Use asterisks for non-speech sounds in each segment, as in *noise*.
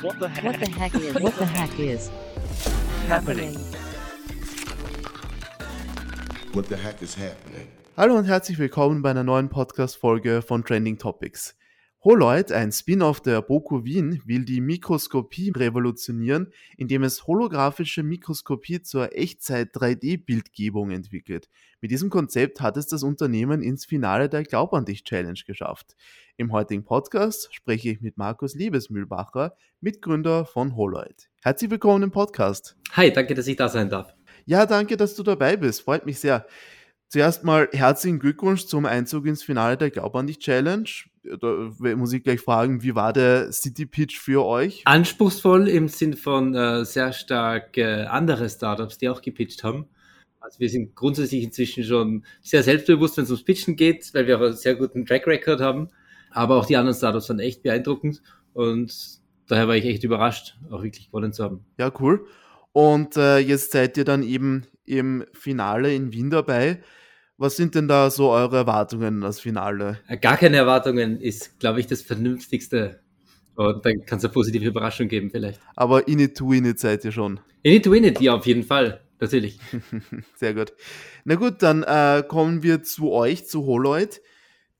What the heck? What the heck is? What the heck is happening? What the heck is happening? Hallo und herzlich willkommen bei einer neuen Podcast-Folge von Trending Topics. Holoid, ein Spin-off der Boku Wien, will die Mikroskopie revolutionieren, indem es holographische Mikroskopie zur Echtzeit-3D-Bildgebung entwickelt. Mit diesem Konzept hat es das Unternehmen ins Finale der Glaub an dich Challenge geschafft. Im heutigen Podcast spreche ich mit Markus Liebesmühlbacher, Mitgründer von Holoid. Herzlich willkommen im Podcast. Hi, danke, dass ich da sein darf. Ja, danke, dass du dabei bist. Freut mich sehr. Zuerst mal herzlichen Glückwunsch zum Einzug ins Finale der Glaub an dich Challenge. Da muss ich gleich fragen, wie war der City Pitch für euch? Anspruchsvoll im Sinn von äh, sehr stark äh, andere Startups, die auch gepitcht haben. Also wir sind grundsätzlich inzwischen schon sehr selbstbewusst, wenn es ums Pitchen geht, weil wir auch einen sehr guten Track Record haben. Aber auch die anderen Startups waren echt beeindruckend und daher war ich echt überrascht, auch wirklich gewonnen zu haben. Ja, cool. Und äh, jetzt seid ihr dann eben im Finale in Wien dabei. Was sind denn da so eure Erwartungen das Finale? Äh, gar keine Erwartungen ist, glaube ich, das Vernünftigste. Und dann kann es eine positive Überraschung geben vielleicht. Aber in it to win it seid ihr schon. In it to win it, ja, auf jeden Fall. Natürlich. *laughs* Sehr gut. Na gut, dann äh, kommen wir zu euch, zu Holoid.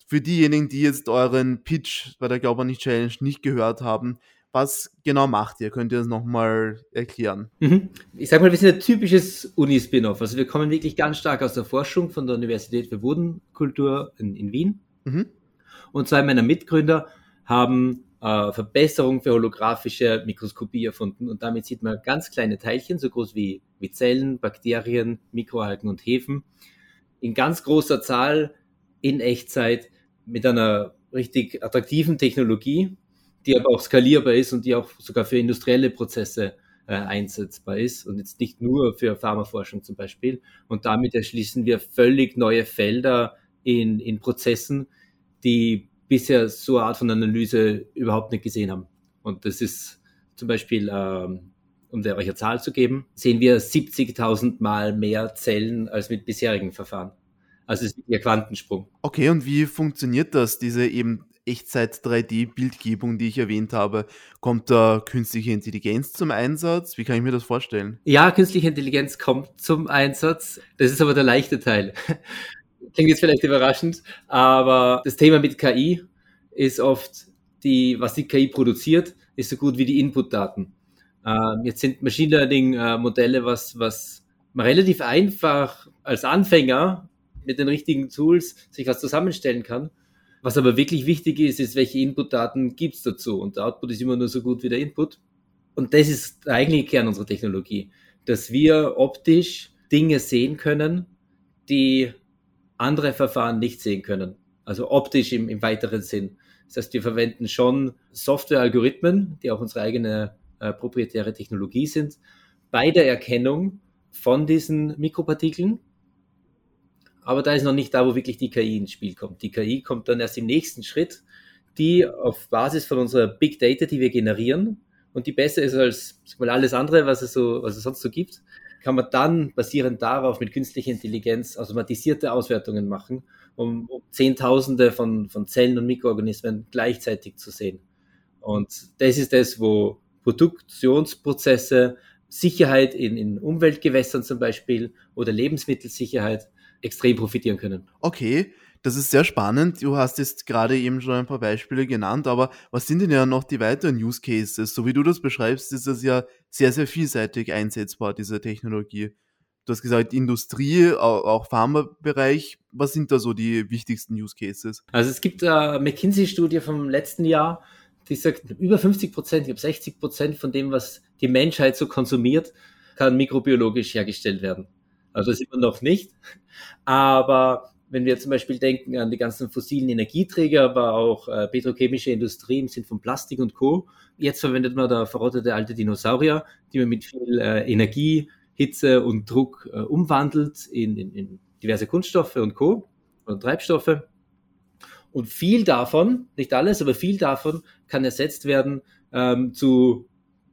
Für diejenigen, die jetzt euren Pitch bei der Glauber nicht Challenge nicht gehört haben, was genau macht ihr? Könnt ihr das nochmal erklären? Mhm. Ich sag mal, wir sind ein typisches Uni-Spin-off. Also wir kommen wirklich ganz stark aus der Forschung von der Universität für Bodenkultur in, in Wien. Mhm. Und zwei meiner Mitgründer haben äh, Verbesserung für holographische Mikroskopie erfunden. Und damit sieht man ganz kleine Teilchen, so groß wie, wie Zellen, Bakterien, Mikroalgen und Hefen, in ganz großer Zahl in Echtzeit mit einer richtig attraktiven Technologie, die aber auch skalierbar ist und die auch sogar für industrielle Prozesse äh, einsetzbar ist und jetzt nicht nur für Pharmaforschung zum Beispiel. Und damit erschließen wir völlig neue Felder in, in Prozessen, die bisher so eine Art von Analyse überhaupt nicht gesehen haben. Und das ist zum Beispiel, ähm, um der euch eine Zahl zu geben, sehen wir 70.000 Mal mehr Zellen als mit bisherigen Verfahren. Also es ist ein Quantensprung. Okay, und wie funktioniert das, diese eben Echtzeit-3D-Bildgebung, die ich erwähnt habe, kommt da künstliche Intelligenz zum Einsatz? Wie kann ich mir das vorstellen? Ja, künstliche Intelligenz kommt zum Einsatz. Das ist aber der leichte Teil. *laughs* Klingt jetzt vielleicht überraschend, aber das Thema mit KI ist oft die, was die KI produziert, ist so gut wie die Inputdaten. Ähm, jetzt sind Machine Learning-Modelle, äh, was, was man relativ einfach als Anfänger mit den richtigen Tools sich was zusammenstellen kann. Was aber wirklich wichtig ist, ist, welche Inputdaten gibt es dazu. Und der Output ist immer nur so gut wie der Input. Und das ist der eigentliche Kern unserer Technologie, dass wir optisch Dinge sehen können, die andere Verfahren nicht sehen können. Also optisch im, im weiteren Sinn. Das heißt, wir verwenden schon Software-Algorithmen, die auch unsere eigene äh, proprietäre Technologie sind, bei der Erkennung von diesen Mikropartikeln aber da ist noch nicht da, wo wirklich die KI ins Spiel kommt. Die KI kommt dann erst im nächsten Schritt, die auf Basis von unserer Big Data, die wir generieren und die besser ist als mal, alles andere, was es, so, was es sonst so gibt, kann man dann basierend darauf mit künstlicher Intelligenz automatisierte Auswertungen machen, um, Zehntausende von, von Zellen und Mikroorganismen gleichzeitig zu sehen. Und das ist das, wo Produktionsprozesse, Sicherheit in, in Umweltgewässern zum Beispiel oder Lebensmittelsicherheit extrem profitieren können. Okay, das ist sehr spannend. Du hast jetzt gerade eben schon ein paar Beispiele genannt, aber was sind denn ja noch die weiteren Use Cases? So wie du das beschreibst, ist das ja sehr, sehr vielseitig einsetzbar, diese Technologie. Du hast gesagt, Industrie, auch Pharmabereich. Was sind da so die wichtigsten Use Cases? Also es gibt eine McKinsey-Studie vom letzten Jahr, die sagt, über 50 Prozent, ich glaube 60 Prozent von dem, was die Menschheit so konsumiert, kann mikrobiologisch hergestellt werden. Also das sieht man noch nicht. Aber wenn wir zum Beispiel denken an die ganzen fossilen Energieträger, aber auch äh, petrochemische Industrie im Sinn von Plastik und Co. Jetzt verwendet man da verrottete alte Dinosaurier, die man mit viel äh, Energie, Hitze und Druck äh, umwandelt in, in, in diverse Kunststoffe und Co. oder Treibstoffe. Und viel davon, nicht alles, aber viel davon kann ersetzt werden ähm, zu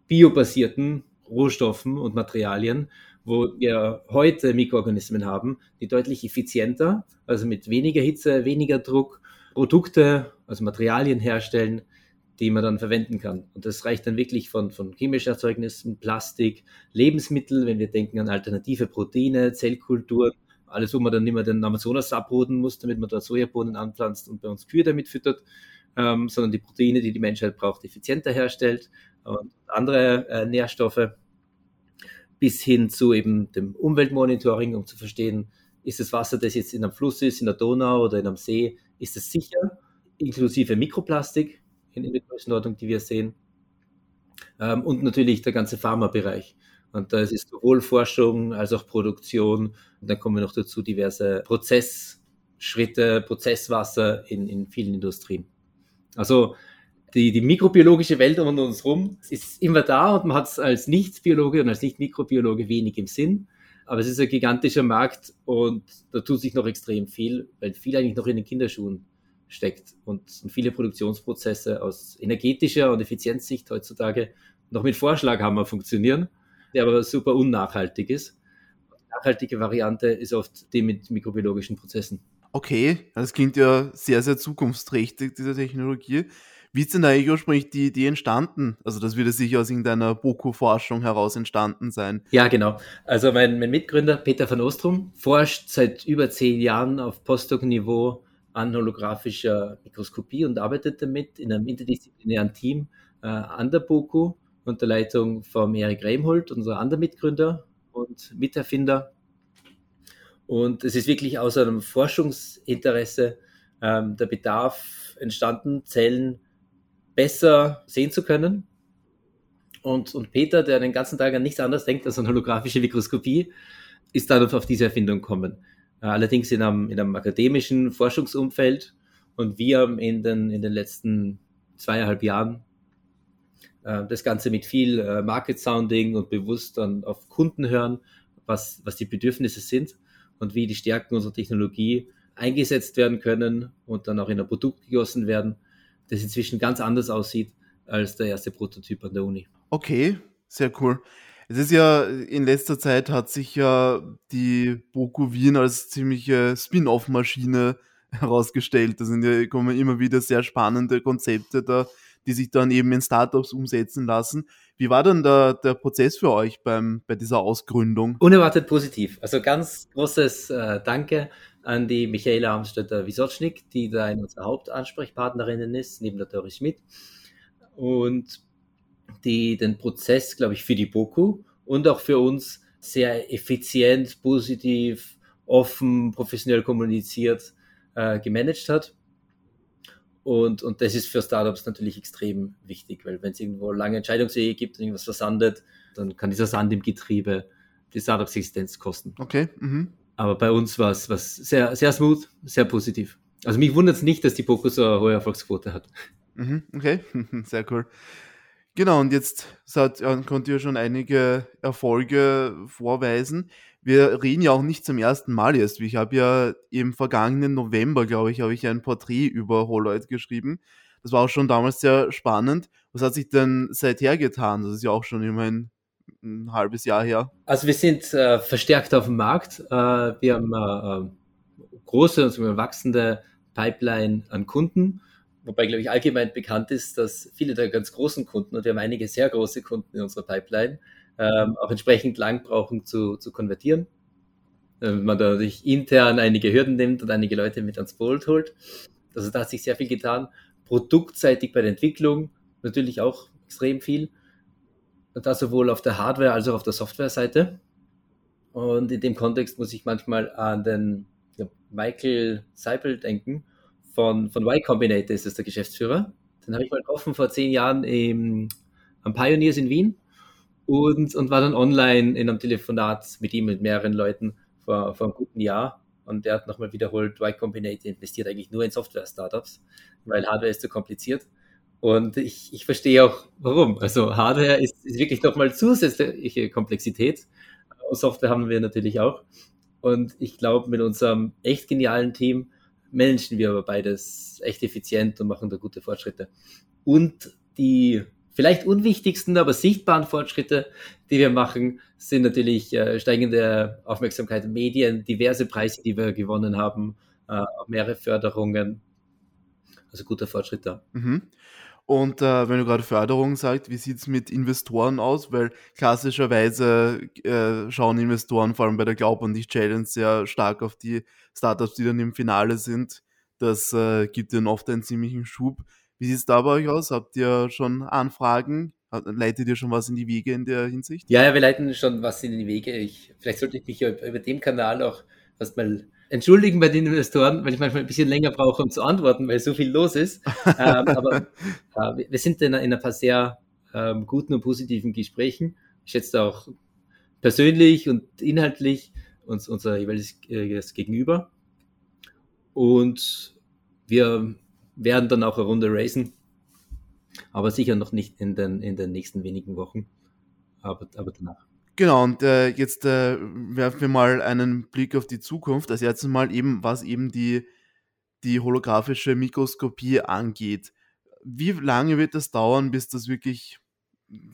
biobasierten Rohstoffen und Materialien, wo wir heute Mikroorganismen haben, die deutlich effizienter, also mit weniger Hitze, weniger Druck, Produkte, also Materialien herstellen, die man dann verwenden kann. Und das reicht dann wirklich von, von chemischen Erzeugnissen, Plastik, Lebensmittel, wenn wir denken an alternative Proteine, Zellkulturen, alles, wo man dann nicht mehr den Amazonas abroden muss, damit man dort Sojabohnen anpflanzt und bei uns Kühe damit füttert, ähm, sondern die Proteine, die die Menschheit braucht, effizienter herstellt und andere äh, Nährstoffe bis hin zu eben dem Umweltmonitoring, um zu verstehen, ist das Wasser, das jetzt in einem Fluss ist, in der Donau oder in einem See, ist es sicher, inklusive Mikroplastik in, der Größenordnung, die wir sehen. Ähm, und natürlich der ganze Pharmabereich. Und da ist sowohl Forschung als auch Produktion. Und dann kommen noch dazu diverse Prozessschritte, Prozesswasser in, in vielen Industrien. Also die, die mikrobiologische Welt um uns herum ist immer da und man hat es als Nicht-Biologe und als Nicht-Mikrobiologe wenig im Sinn. Aber es ist ein gigantischer Markt und da tut sich noch extrem viel, weil viel eigentlich noch in den Kinderschuhen steckt und, viele Produktionsprozesse aus energetischer und Effizienzsicht heutzutage noch mit Vorschlaghammer funktionieren, der aber super unnachhaltig ist. Die nachhaltige Variante ist oft die mit mikrobiologischen Prozessen. Okay, das klingt ja sehr, sehr zukunftsträchtig, diese Technologie. Wie ist denn eigentlich ursprünglich die Idee entstanden? Also das würde sicher aus irgendeiner Boku-Forschung heraus entstanden sein. Ja, genau. Also mein, mein Mitgründer Peter van Ostrom forscht seit über zehn Jahren auf Postdoc-Niveau an holographischer Mikroskopie und arbeitet damit in einem interdisziplinären Team äh, an der BOKU unter Leitung von Erik Reimholt, unser anderer Mitgründer und Miterfinder. Und es ist wirklich aus einem Forschungsinteresse ähm, der Bedarf entstanden, Zellen besser sehen zu können. Und, und Peter, der den ganzen Tag an nichts anderes denkt als an holographische Mikroskopie, ist dadurch auf diese Erfindung gekommen. Äh, allerdings in einem, in einem akademischen Forschungsumfeld. Und wir haben in den, in den letzten zweieinhalb Jahren äh, das Ganze mit viel äh, Market Sounding und bewusst dann auf Kunden hören, was, was die Bedürfnisse sind und wie die Stärken unserer Technologie eingesetzt werden können und dann auch in ein Produkt gegossen werden, das inzwischen ganz anders aussieht als der erste Prototyp an der Uni. Okay, sehr cool. Es ist ja, in letzter Zeit hat sich ja die Boku Wien als ziemliche Spin-off-Maschine *laughs* herausgestellt. Da sind ja, kommen immer wieder sehr spannende Konzepte da, die sich dann eben in Startups umsetzen lassen. Wie war denn der, der Prozess für euch beim, bei dieser Ausgründung? Unerwartet positiv. Also ganz großes äh, Danke an die Michaela Amstetter-Wisocznik, die da eine unserer Hauptansprechpartnerinnen ist, neben der Doris Schmidt. Und die den Prozess, glaube ich, für die BOKU und auch für uns sehr effizient, positiv, offen, professionell kommuniziert äh, gemanagt hat. Und, und das ist für Startups natürlich extrem wichtig, weil wenn es irgendwo lange Entscheidungswege gibt und irgendwas versandet, dann kann dieser Sand im Getriebe die Startups Existenz kosten. Okay. Mhm. Aber bei uns war es sehr, sehr smooth, sehr positiv. Also mich wundert es nicht, dass die Poco so eine hohe Erfolgsquote hat. Mhm, okay, *laughs* sehr cool. Genau, und jetzt ja, konnte ihr schon einige Erfolge vorweisen. Wir reden ja auch nicht zum ersten Mal jetzt. Ich habe ja im vergangenen November, glaube ich, habe ich ein Porträt über Holoid geschrieben. Das war auch schon damals sehr spannend. Was hat sich denn seither getan? Das ist ja auch schon immerhin ein halbes Jahr her. Also wir sind äh, verstärkt auf dem Markt. Äh, wir haben äh, äh große und wachsende Pipeline an Kunden wobei, glaube ich, allgemein bekannt ist, dass viele der ganz großen Kunden, und wir haben einige sehr große Kunden in unserer Pipeline, ähm, auch entsprechend lang brauchen zu, zu konvertieren. Wenn man da natürlich intern einige Hürden nimmt und einige Leute mit ans Boot holt. Also da hat sich sehr viel getan. Produktseitig bei der Entwicklung natürlich auch extrem viel. Da sowohl auf der Hardware- als auch auf der Software-Seite. Und in dem Kontext muss ich manchmal an den Michael Seipel denken, von, von Y Combinator ist es der Geschäftsführer. Den habe ich mal getroffen vor zehn Jahren im, am Pioneers in Wien und, und war dann online in einem Telefonat mit ihm, mit mehreren Leuten vor, vor einem guten Jahr. Und der hat nochmal wiederholt, Y Combinator investiert eigentlich nur in Software-Startups, weil Hardware ist zu kompliziert. Und ich, ich verstehe auch, warum. Also Hardware ist, ist wirklich nochmal zusätzliche Komplexität. Software haben wir natürlich auch. Und ich glaube, mit unserem echt genialen Team managen wir aber beides echt effizient und machen da gute Fortschritte. Und die vielleicht unwichtigsten, aber sichtbaren Fortschritte, die wir machen, sind natürlich äh, steigende Aufmerksamkeit in Medien, diverse Preise, die wir gewonnen haben, äh, mehrere Förderungen. Also guter Fortschritt da. Mhm. Und äh, wenn du gerade Förderung sagst, wie sieht es mit Investoren aus? Weil klassischerweise äh, schauen Investoren vor allem bei der Glaub und nicht Challenge sehr stark auf die Startups, die dann im Finale sind. Das äh, gibt ihnen oft einen ziemlichen Schub. Wie sieht es da bei euch aus? Habt ihr schon Anfragen? Leitet ihr schon was in die Wege in der Hinsicht? Ja, ja, wir leiten schon was in die Wege. Ich, vielleicht sollte ich mich über dem Kanal auch fast mal entschuldigen bei den Investoren, weil ich manchmal ein bisschen länger brauche, um zu antworten, weil so viel los ist. ähm, aber *laughs* äh, wir sind in, in ein paar sehr ähm, guten und positiven Gesprächen. Ich schätze auch persönlich und inhaltlich uns unser jeweiliges Gegenüber. Und wir werden dann auch eine Runde racen, aber sicher noch nicht in den, in den nächsten wenigen Wochen, aber, aber danach. Genau, und äh, jetzt äh, werfen wir mal einen Blick auf die Zukunft. Also jetzt mal eben, was eben die, die holographische Mikroskopie angeht. Wie lange wird das dauern, bis das wirklich,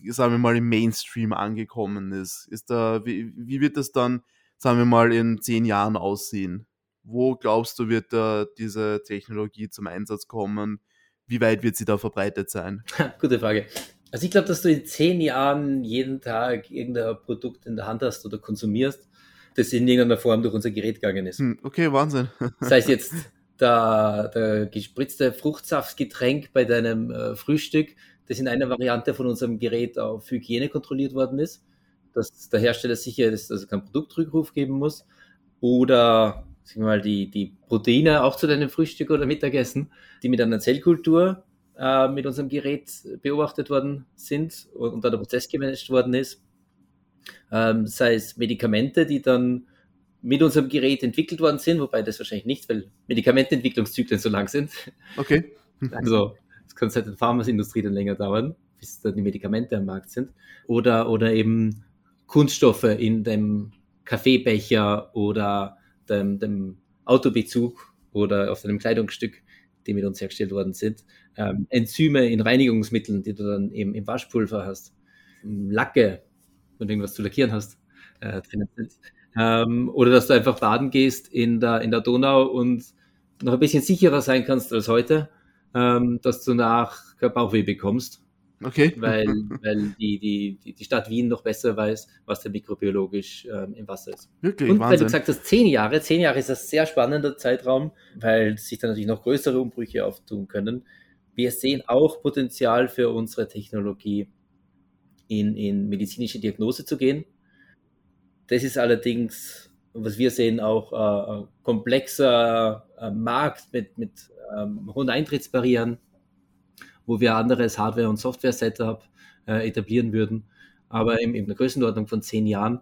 sagen wir mal, im Mainstream angekommen ist? ist da, wie, wie wird das dann, sagen wir mal, in zehn Jahren aussehen? Wo glaubst du, wird da diese Technologie zum Einsatz kommen? Wie weit wird sie da verbreitet sein? *laughs* Gute Frage. Also ich glaube, dass du in zehn Jahren jeden Tag irgendein Produkt in der Hand hast oder konsumierst, das in irgendeiner Form durch unser Gerät gegangen ist. Hm, okay, Wahnsinn. *laughs* Sei es jetzt der, der gespritzte Fruchtsaftgetränk bei deinem äh, Frühstück, das in einer Variante von unserem Gerät auf Hygiene kontrolliert worden ist, dass der Hersteller sicher ist, dass es keinen Produktrückruf geben muss. Oder sagen wir mal, die, die Proteine auch zu deinem Frühstück oder Mittagessen, die mit einer Zellkultur äh, mit unserem Gerät beobachtet worden sind und da der Prozess gemanagt worden ist. Ähm, sei es Medikamente, die dann mit unserem Gerät entwickelt worden sind, wobei das wahrscheinlich nicht, weil Medikamentenentwicklungszyklen so lang sind. Okay. *laughs* Also es kann seit der Pharmaindustrie dann länger dauern, bis dann die Medikamente am Markt sind. Oder, oder eben Kunststoffe in dem Kaffeebecher oder dem, dem Autobezug oder auf einem Kleidungsstück, die mit uns hergestellt worden sind ähm, Enzyme in Reinigungsmitteln, die du dann eben im Waschpulver hast, Lacke, wenn du irgendwas zu lackieren hast, äh, drin sind. Ähm, oder dass du einfach baden gehst in der, in der Donau und noch ein bisschen sicherer sein kannst als heute, ähm, dass du nach Bauchweh bekommst. Okay. Weil, weil die, die, die Stadt Wien noch besser weiß, was da mikrobiologisch ähm, im Wasser ist. Wirklich, Und Wahnsinn. weil du gesagt hast, zehn Jahre, zehn Jahre ist ein sehr spannender Zeitraum, weil sich da natürlich noch größere Umbrüche auftun können. Wir sehen auch Potenzial für unsere Technologie in, in medizinische Diagnose zu gehen. Das ist allerdings, was wir sehen, auch äh, ein komplexer äh, Markt mit, mit ähm, hohen Eintrittsbarrieren, wo wir anderes Hardware- und Software-Setup äh, etablieren würden. Aber in, in einer Größenordnung von zehn Jahren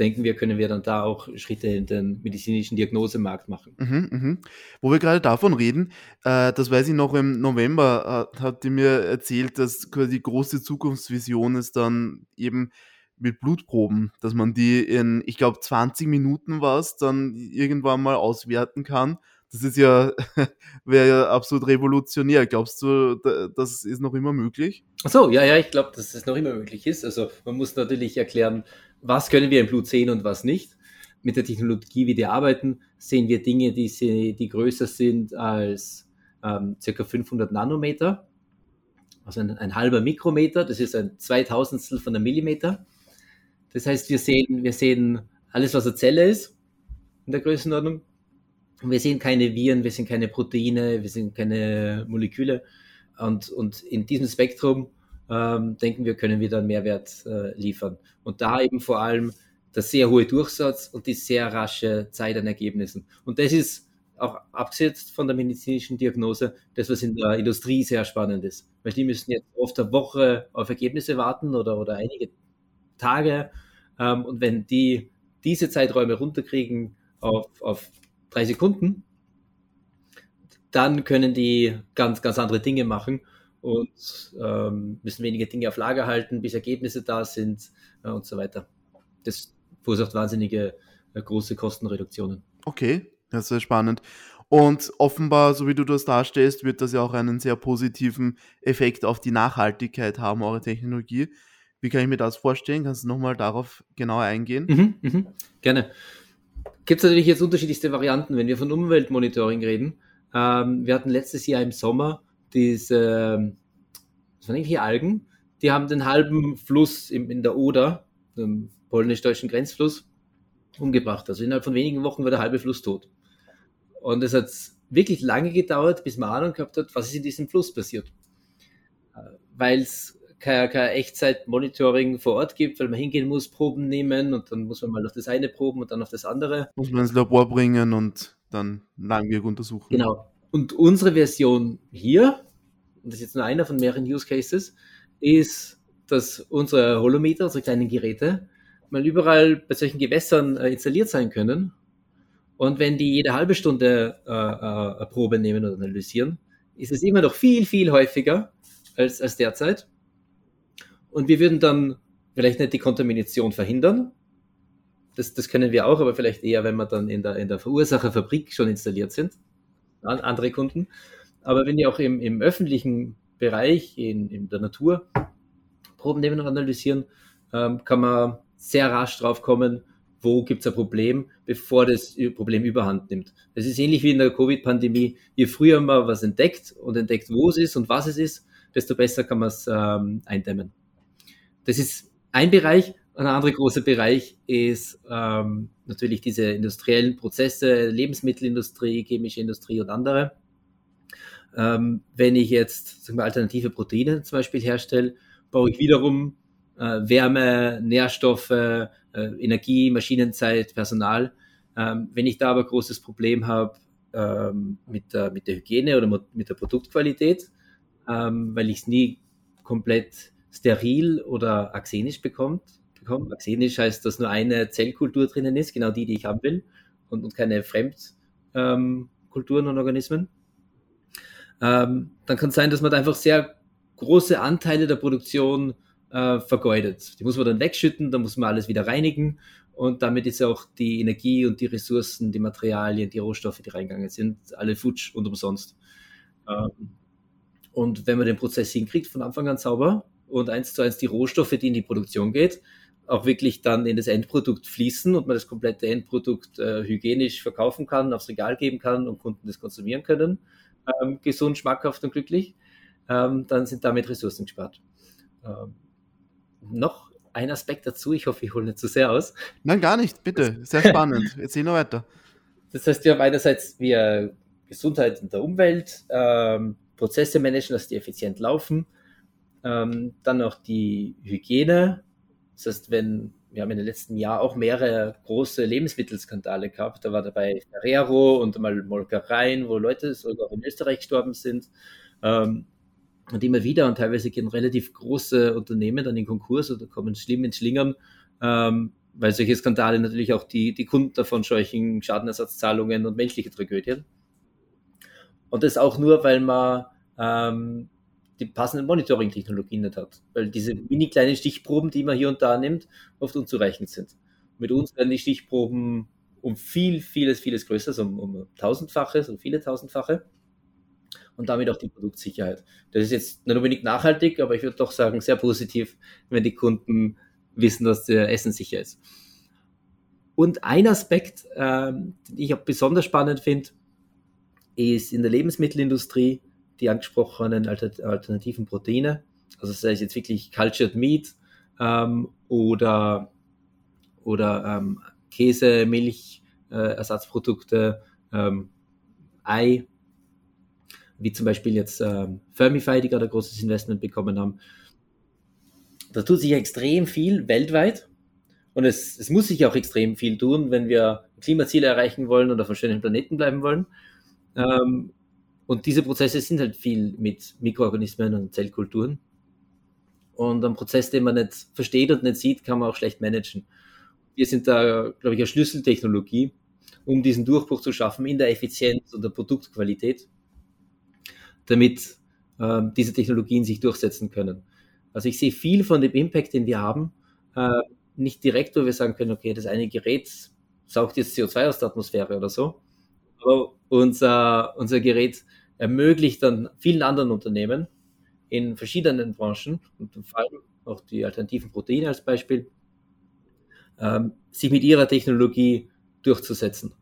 denken wir, können wir dann da auch Schritte in den medizinischen Diagnosemarkt machen. Mhm, mhm. Wo wir gerade davon reden, äh, das weiß ich noch im November, äh, hat die mir erzählt, dass die große Zukunftsvision ist dann eben mit Blutproben, dass man die in, ich glaube, 20 Minuten war es, dann irgendwann mal auswerten kann. Das ist ja, *laughs* wäre ja absolut revolutionär. Glaubst du, das ist noch immer möglich? Ach so, ja, ja, ich glaube, dass es noch immer möglich ist. Also man muss natürlich erklären, was können wir im Blut sehen und was nicht. Mit der Technologie, wie die arbeiten, sehen wir Dinge, die, sie, die größer sind als ähm, circa 500 Nanometer, also ein, ein, halber Mikrometer, das ist ein Zweitausendstel von einem Millimeter. Das heißt, wir sehen, wir sehen alles, was eine Zelle ist in der Größenordnung. Wir sehen keine Viren, wir sehen keine Proteine, wir sehen keine Moleküle. Und, und in diesem Spektrum ähm, denken wir, können wir dann Mehrwert äh, liefern. Und da eben vor allem der sehr hohe Durchsatz und die sehr rasche Zeit an Ergebnissen. Und das ist auch abgesetzt von der medizinischen Diagnose, das, was in der Industrie sehr spannend ist. Weil die müssen jetzt oft eine Woche auf Ergebnisse warten oder, oder einige Tage. Ähm, und wenn die diese Zeiträume runterkriegen auf, auf drei Sekunden, dann können die ganz, ganz andere Dinge machen und ähm, müssen weniger Dinge auf Lager halten, bis Ergebnisse da sind äh, und so weiter. Das verursacht wahnsinnige äh, große Kostenreduktionen. Okay, das ist sehr spannend. Und offenbar, so wie du das darstellst, wird das ja auch einen sehr positiven Effekt auf die Nachhaltigkeit haben, eure Technologie. Wie kann ich mir das vorstellen? Kannst du nochmal darauf genauer eingehen? Mhm, mhm. Gerne. Gibt es natürlich jetzt unterschiedlichste Varianten, wenn wir von Umweltmonitoring reden. Ähm, wir hatten letztes Jahr im Sommer diese Das waren irgendwelche Algen, die haben den halben Fluss im, in der Oder, dem polnisch-deutschen Grenzfluss, umgebracht. Also innerhalb von wenigen Wochen war der halbe Fluss tot. Und es hat wirklich lange gedauert, bis man Ahnung gehabt hat, was ist in diesem Fluss passiert. Äh, Weil es kein, kein Echtzeit-Monitoring vor Ort gibt, weil man hingehen muss, Proben nehmen und dann muss man mal auf das eine proben und dann auf das andere. Muss man ins Labor bringen und dann langwierig untersuchen. Genau. Und unsere Version hier, und das ist jetzt nur einer von mehreren Use Cases, ist, dass unsere Holometer, unsere kleinen Geräte, mal überall bei solchen Gewässern äh, installiert sein können. Und wenn die jede halbe Stunde äh, äh, eine Probe nehmen oder analysieren, ist es immer noch viel, viel häufiger als, als derzeit. Und wir würden dann vielleicht nicht die Kontamination verhindern. Das, das können wir auch, aber vielleicht eher, wenn wir dann in der, in der Verursacherfabrik schon installiert sind, an andere Kunden. Aber wenn die auch im, im öffentlichen Bereich, in, in der Natur Proben nehmen und analysieren, ähm, kann man sehr rasch drauf kommen, wo gibt es ein Problem, bevor das Problem überhand nimmt. Das ist ähnlich wie in der Covid-Pandemie. Je früher man was entdeckt und entdeckt, wo es ist und was es ist, desto besser kann man es ähm, eindämmen. Das ist ein Bereich. Ein anderer großer Bereich ist ähm, natürlich diese industriellen Prozesse, Lebensmittelindustrie, chemische Industrie und andere. Ähm, wenn ich jetzt sagen wir, alternative Proteine zum Beispiel herstelle, baue ich wiederum äh, Wärme, Nährstoffe, äh, Energie, Maschinenzeit, Personal. Ähm, wenn ich da aber großes Problem habe ähm, mit, der, mit der Hygiene oder mit der Produktqualität, ähm, weil ich es nie komplett steril oder axenisch bekommt, bekomme. Axenisch heißt, dass nur eine Zellkultur drinnen ist, genau die, die ich haben will, und, und keine Fremdkulturen und Organismen. Ähm, dann kann es sein, dass man da einfach sehr große Anteile der Produktion äh, vergeudet. Die muss man dann wegschütten, dann muss man alles wieder reinigen und damit ist auch die Energie und die Ressourcen, die Materialien, die Rohstoffe, die reingegangen sind, alle futsch und umsonst. Ähm, und wenn man den Prozess hinkriegt, von Anfang an sauber und eins zu eins die Rohstoffe, die in die Produktion geht, auch wirklich dann in das Endprodukt fließen und man das komplette Endprodukt äh, hygienisch verkaufen kann, aufs Regal geben kann und Kunden das konsumieren können, ähm, gesund, schmackhaft und glücklich, ähm, dann sind damit Ressourcen gespart. Ähm, noch ein Aspekt dazu, ich hoffe, ich hole nicht zu sehr aus. Nein, gar nicht, bitte. Sehr spannend. Erzähl noch weiter. Das heißt, wir haben einerseits wir Gesundheit in der Umwelt, ähm, Prozesse managen, dass die effizient laufen, ähm, dann auch die Hygiene. Das heißt, wenn wir haben in den letzten Jahren auch mehrere große Lebensmittelskandale gehabt. Da war dabei Ferrero und mal Molkereien, wo Leute sogar in Österreich gestorben sind. Ähm, und immer wieder und teilweise gehen relativ große Unternehmen dann in Konkurs oder kommen schlimm ins Schlingern, ähm, weil solche Skandale natürlich auch die, die Kunden davon scheuchen, Schadenersatzzahlungen und menschliche Tragödien. Und das auch nur, weil man ähm, die passenden Monitoring-Technologien nicht hat, weil diese mini kleinen Stichproben, die man hier und da nimmt, oft unzureichend sind. Mit uns werden die Stichproben um viel, vieles, vieles größer, also um, um tausendfaches, um viele tausendfache und damit auch die Produktsicherheit. Das ist jetzt nicht unbedingt nachhaltig, aber ich würde doch sagen, sehr positiv, wenn die Kunden wissen, dass der Essen sicher ist. Und ein Aspekt, ähm, den ich auch besonders spannend finde, ist in der Lebensmittelindustrie die angesprochenen alternativen Proteine. Also sei es jetzt wirklich Cultured Meat ähm, oder, oder ähm, Käse, Milch, äh, Ersatzprodukte, ähm, Ei, wie zum Beispiel jetzt ähm, Firmify, die gerade ein großes Investment bekommen haben. Da tut sich extrem viel weltweit und es, es muss sich auch extrem viel tun, wenn wir Klimaziele erreichen wollen und auf einem schönen Planeten bleiben wollen. Ähm, und diese Prozesse sind halt viel mit Mikroorganismen und Zellkulturen. Und ein Prozess, den man nicht versteht und nicht sieht, kann man auch schlecht managen. Wir sind da, glaube ich, eine Schlüsseltechnologie, um diesen Durchbruch zu schaffen in der Effizienz und der Produktqualität damit äh, diese Technologien sich durchsetzen können. Also ich sehe viel von dem Impact, den wir haben, äh, nicht direkt, wo wir sagen können, okay, das eine Gerät saugt jetzt CO2 aus der Atmosphäre oder so, aber unser, unser Gerät ermöglicht dann vielen anderen Unternehmen in verschiedenen Branchen und vor allem auch die alternativen Proteine als Beispiel, ähm, sich mit ihrer Technologie durchzusetzen.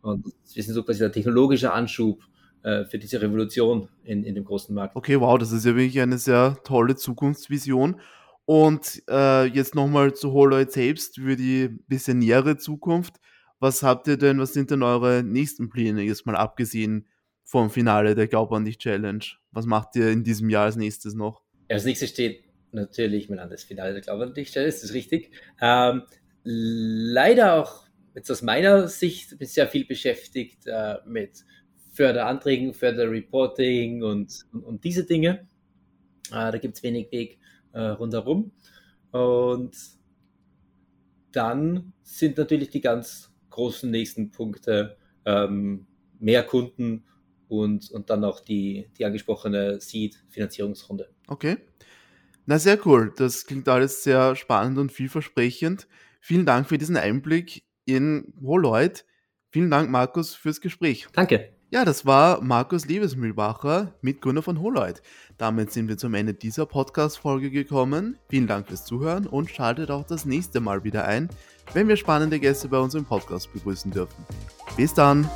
Und wir sind so quasi der technologische Anschub äh, für diese Revolution in, in dem großen Markt. Okay, wow, das ist ja wirklich eine sehr tolle Zukunftsvision. Und äh, jetzt nochmal zu Holoid selbst für die bisschen nähere Zukunft. Was habt ihr denn, was sind denn eure nächsten Pläne, jetzt mal abgesehen vom Finale der Glaub an dich Challenge? Was macht ihr in diesem Jahr als nächstes noch? Als nächstes steht natürlich mein das Finale der Glaub an dich Challenge, das ist richtig. Ähm, leider auch jetzt aus meiner Sicht sehr viel beschäftigt äh, mit Förderanträgen, Förderreporting und, und, und diese Dinge. Äh, da gibt es wenig Weg äh, rundherum. Und dann sind natürlich die ganz großen nächsten Punkte ähm, mehr Kunden und, und dann auch die, die angesprochene Seed-Finanzierungsrunde. Okay. Na, sehr cool. Das klingt alles sehr spannend und vielversprechend. Vielen Dank für diesen Einblick in Holoid. Vielen Dank, Markus, fürs Gespräch. Danke. Ja, das war Markus Liebesmühlbacher, Mitgründer von Holoid. Damit sind wir zum Ende dieser Podcast-Folge gekommen. Vielen Dank fürs Zuhören und schaltet auch das nächste Mal wieder ein, wenn wir spannende Gäste bei uns im Podcast begrüßen dürfen. Bis dann!